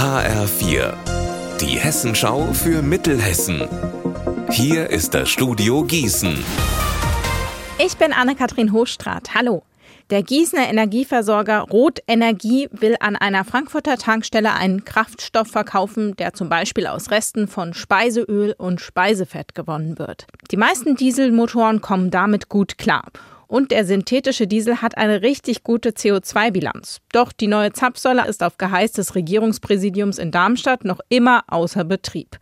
HR4, die Hessenschau für Mittelhessen. Hier ist das Studio Gießen. Ich bin Anne-Kathrin Hochstrat. Hallo. Der Gießener Energieversorger Rot Energie will an einer Frankfurter Tankstelle einen Kraftstoff verkaufen, der zum Beispiel aus Resten von Speiseöl und Speisefett gewonnen wird. Die meisten Dieselmotoren kommen damit gut klar. Und der synthetische Diesel hat eine richtig gute CO2-Bilanz. Doch die neue Zapfsäule ist auf Geheiß des Regierungspräsidiums in Darmstadt noch immer außer Betrieb.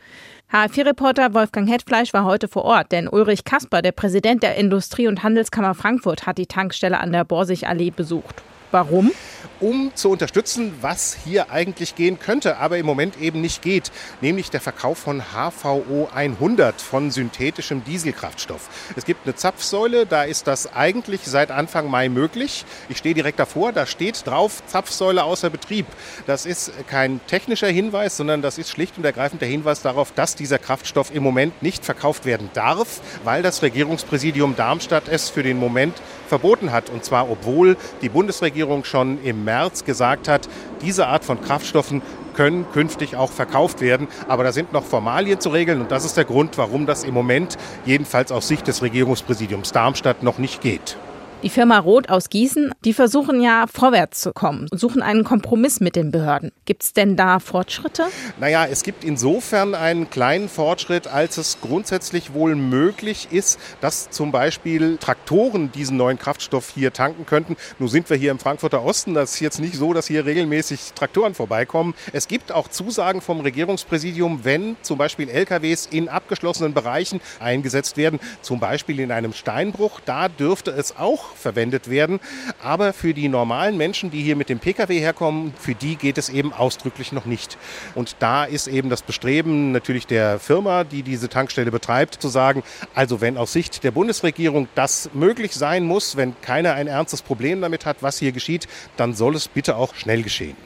HR4-Reporter Wolfgang Hetfleisch war heute vor Ort, denn Ulrich Kasper, der Präsident der Industrie- und Handelskammer Frankfurt, hat die Tankstelle an der Borsigallee besucht. Warum? um zu unterstützen, was hier eigentlich gehen könnte, aber im Moment eben nicht geht, nämlich der Verkauf von HVO 100 von synthetischem Dieselkraftstoff. Es gibt eine Zapfsäule, da ist das eigentlich seit Anfang Mai möglich. Ich stehe direkt davor, da steht drauf Zapfsäule außer Betrieb. Das ist kein technischer Hinweis, sondern das ist schlicht und ergreifend der Hinweis darauf, dass dieser Kraftstoff im Moment nicht verkauft werden darf, weil das Regierungspräsidium Darmstadt es für den Moment verboten hat. Und zwar obwohl die Bundesregierung schon im März gesagt hat, diese Art von Kraftstoffen können künftig auch verkauft werden. Aber da sind noch Formalien zu regeln und das ist der Grund, warum das im Moment jedenfalls aus Sicht des Regierungspräsidiums Darmstadt noch nicht geht. Die Firma Roth aus Gießen, die versuchen ja vorwärts zu kommen, suchen einen Kompromiss mit den Behörden. Gibt es denn da Fortschritte? Naja, es gibt insofern einen kleinen Fortschritt, als es grundsätzlich wohl möglich ist, dass zum Beispiel Traktoren diesen neuen Kraftstoff hier tanken könnten. Nun sind wir hier im Frankfurter Osten. Das ist jetzt nicht so, dass hier regelmäßig Traktoren vorbeikommen. Es gibt auch Zusagen vom Regierungspräsidium, wenn zum Beispiel LKWs in abgeschlossenen Bereichen eingesetzt werden, zum Beispiel in einem Steinbruch. Da dürfte es auch verwendet werden. Aber für die normalen Menschen, die hier mit dem Pkw herkommen, für die geht es eben ausdrücklich noch nicht. Und da ist eben das Bestreben natürlich der Firma, die diese Tankstelle betreibt, zu sagen, also wenn aus Sicht der Bundesregierung das möglich sein muss, wenn keiner ein ernstes Problem damit hat, was hier geschieht, dann soll es bitte auch schnell geschehen.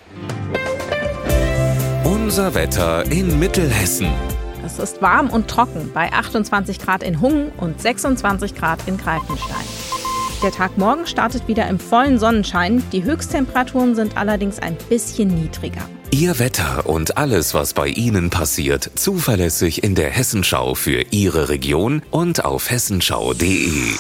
Unser Wetter in Mittelhessen. Es ist warm und trocken bei 28 Grad in Hungen und 26 Grad in Greifenstein. Der Tag morgen startet wieder im vollen Sonnenschein. Die Höchsttemperaturen sind allerdings ein bisschen niedriger. Ihr Wetter und alles, was bei Ihnen passiert, zuverlässig in der Hessenschau für Ihre Region und auf hessenschau.de.